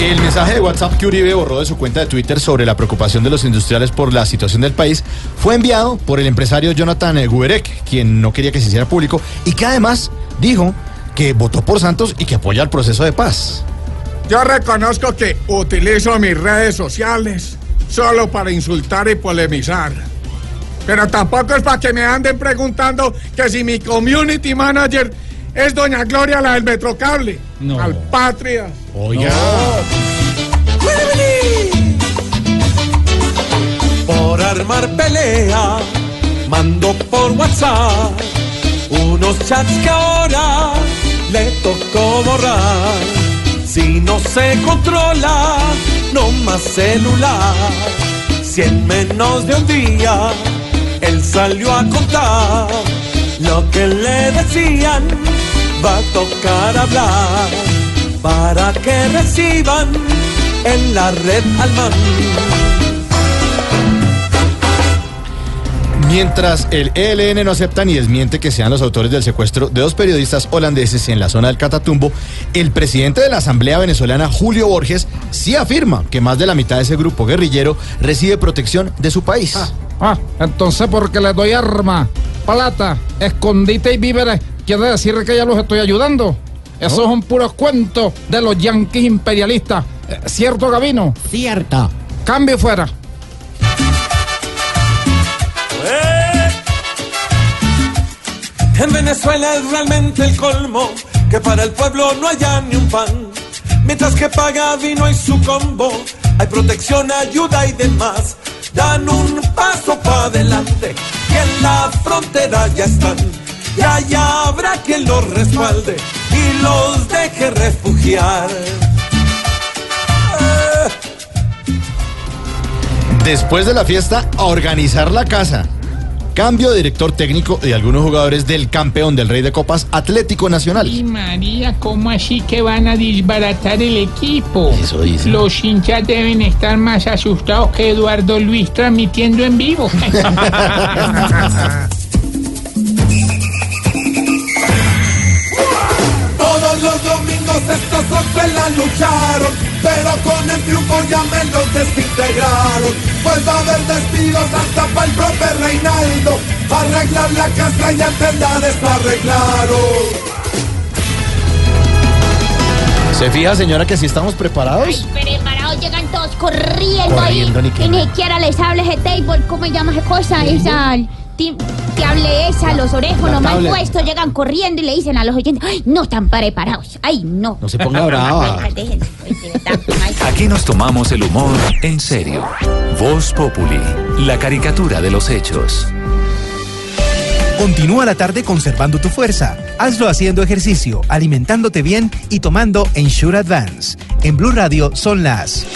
El mensaje de WhatsApp que Uribe borró de su cuenta de Twitter sobre la preocupación de los industriales por la situación del país fue enviado por el empresario Jonathan Guberek, quien no quería que se hiciera público y que además dijo que votó por Santos y que apoya el proceso de paz. Yo reconozco que utilizo mis redes sociales solo para insultar y polemizar. Pero tampoco es para que me anden preguntando que si mi community manager es doña Gloria, la del Metrocable. No. Al patria. Oiga. Por armar pelea, mando por WhatsApp unos chats que ahora le tocó borrar. Si no se controla, no más celular. Si en menos de un día él salió a contar lo que le decían, va a tocar hablar para que reciban en la red al man. Mientras el ELN no acepta ni desmiente que sean los autores del secuestro de dos periodistas holandeses en la zona del Catatumbo, el presidente de la Asamblea Venezolana, Julio Borges, sí afirma que más de la mitad de ese grupo guerrillero recibe protección de su país. Ah, entonces porque les doy arma, plata, escondite y víveres, quiere decir que ya los estoy ayudando. Eso es un puro cuento de los yanquis imperialistas. Eh, ¿Cierto, Gabino? Cierto. Cambio fuera. En Venezuela es realmente el colmo que para el pueblo no haya ni un pan. Mientras que paga vino y su combo, hay protección, ayuda y demás. Dan un paso para adelante frontera ya están. Y allá habrá quien los respalde y los deje refugiar. Después de la fiesta, a organizar la casa. Cambio de director técnico de algunos jugadores del campeón del Rey de Copas Atlético Nacional. Y María, ¿cómo así que van a desbaratar el equipo? Eso dice. Los hinchas deben estar más asustados que Eduardo Luis transmitiendo en vivo. los domingos estos hombres la lucharon, pero con el triunfo ya me los desintegraron. Pues va a haber despidos hasta para el profe Reinaldo. Arreglar la casa y entender está arreglado. ¿Se fija, señora, que si estamos preparados? Preparados, llegan todos corriendo, Corriendo, ni ahí. que ni nada. siquiera les hable ese table, ¿cómo se llama esa cosa? Esa. Que hable esa, los orejonos mal puestos, llegan corriendo y le dicen a los oyentes, ¡ay, no están preparados! ¡Ay, no! No se ponga brava. Aquí nos tomamos el humor en serio. Voz Populi, la caricatura de los hechos. Continúa la tarde conservando tu fuerza. Hazlo haciendo ejercicio, alimentándote bien y tomando Ensure Advance. En Blue Radio son las